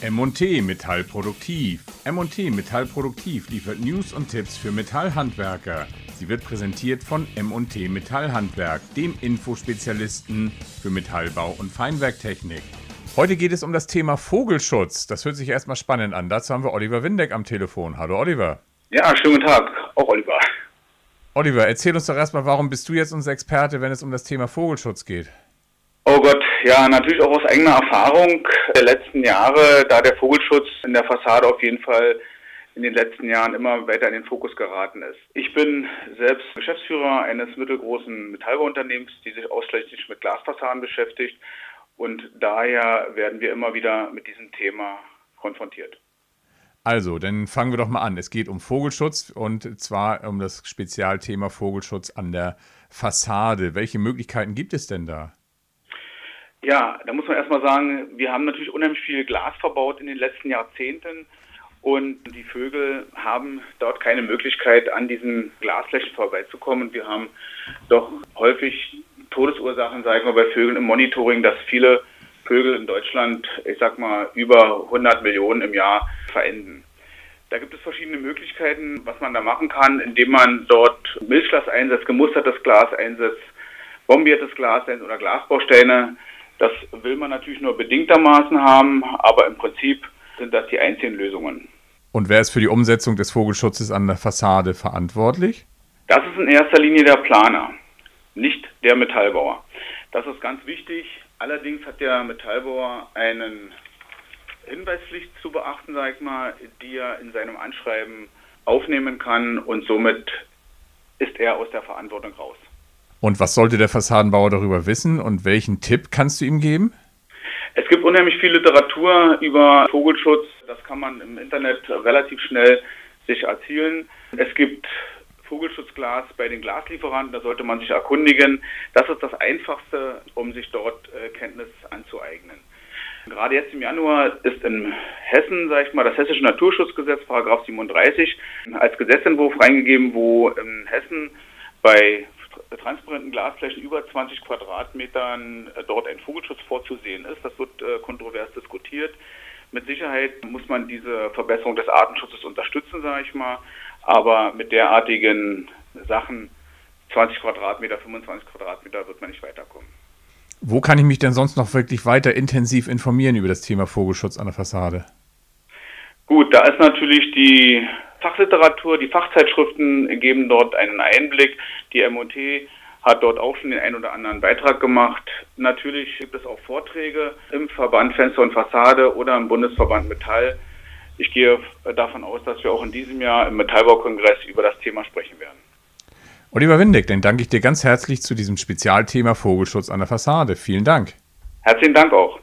M&T Metallproduktiv. M&T Metallproduktiv liefert News und Tipps für Metallhandwerker. Sie wird präsentiert von M&T Metallhandwerk, dem Infospezialisten für Metallbau und Feinwerktechnik. Heute geht es um das Thema Vogelschutz. Das hört sich erstmal spannend an. Dazu haben wir Oliver Windeck am Telefon. Hallo Oliver. Ja, schönen guten Tag. Auch Oliver. Oliver, erzähl uns doch erstmal, warum bist du jetzt unser Experte, wenn es um das Thema Vogelschutz geht? Oh Gott, ja, natürlich auch aus eigener Erfahrung der letzten Jahre, da der Vogelschutz in der Fassade auf jeden Fall in den letzten Jahren immer weiter in den Fokus geraten ist. Ich bin selbst Geschäftsführer eines mittelgroßen Metallbauunternehmens, die sich ausschließlich mit Glasfassaden beschäftigt und daher werden wir immer wieder mit diesem Thema konfrontiert. Also, dann fangen wir doch mal an. Es geht um Vogelschutz und zwar um das Spezialthema Vogelschutz an der Fassade. Welche Möglichkeiten gibt es denn da? Ja, da muss man erstmal sagen, wir haben natürlich unheimlich viel Glas verbaut in den letzten Jahrzehnten und die Vögel haben dort keine Möglichkeit, an diesen Glasflächen vorbeizukommen. Wir haben doch häufig Todesursachen, sagen wir bei Vögeln im Monitoring, dass viele Vögel in Deutschland, ich sag mal, über 100 Millionen im Jahr verenden. Da gibt es verschiedene Möglichkeiten, was man da machen kann, indem man dort Milchglas einsetzt, gemustertes Glas einsetzt, bombiertes Glas einsetzt oder Glasbausteine das will man natürlich nur bedingtermaßen haben, aber im Prinzip sind das die einzigen Lösungen. Und wer ist für die Umsetzung des Vogelschutzes an der Fassade verantwortlich? Das ist in erster Linie der Planer, nicht der Metallbauer. Das ist ganz wichtig. Allerdings hat der Metallbauer einen Hinweispflicht zu beachten, sag ich mal, die er in seinem Anschreiben aufnehmen kann und somit ist er aus der Verantwortung raus. Und was sollte der Fassadenbauer darüber wissen und welchen Tipp kannst du ihm geben? Es gibt unheimlich viel Literatur über Vogelschutz. Das kann man im Internet relativ schnell sich erzielen. Es gibt Vogelschutzglas bei den Glaslieferanten, da sollte man sich erkundigen. Das ist das Einfachste, um sich dort äh, Kenntnis anzueignen. Gerade jetzt im Januar ist in Hessen, sage ich mal, das Hessische Naturschutzgesetz, Paragraph 37, als Gesetzentwurf reingegeben, wo in Hessen bei transparenten Glasflächen über 20 Quadratmetern äh, dort ein Vogelschutz vorzusehen ist. Das wird äh, kontrovers diskutiert. Mit Sicherheit muss man diese Verbesserung des Artenschutzes unterstützen, sage ich mal. Aber mit derartigen Sachen, 20 Quadratmeter, 25 Quadratmeter, wird man nicht weiterkommen. Wo kann ich mich denn sonst noch wirklich weiter intensiv informieren über das Thema Vogelschutz an der Fassade? Gut, da ist natürlich die Fachliteratur, die Fachzeitschriften geben dort einen Einblick. Die MOT hat dort auch schon den einen oder anderen Beitrag gemacht. Natürlich gibt es auch Vorträge im Verband Fenster und Fassade oder im Bundesverband Metall. Ich gehe davon aus, dass wir auch in diesem Jahr im Metallbaukongress über das Thema sprechen werden. Oliver Windeck, dann danke ich dir ganz herzlich zu diesem Spezialthema Vogelschutz an der Fassade. Vielen Dank. Herzlichen Dank auch.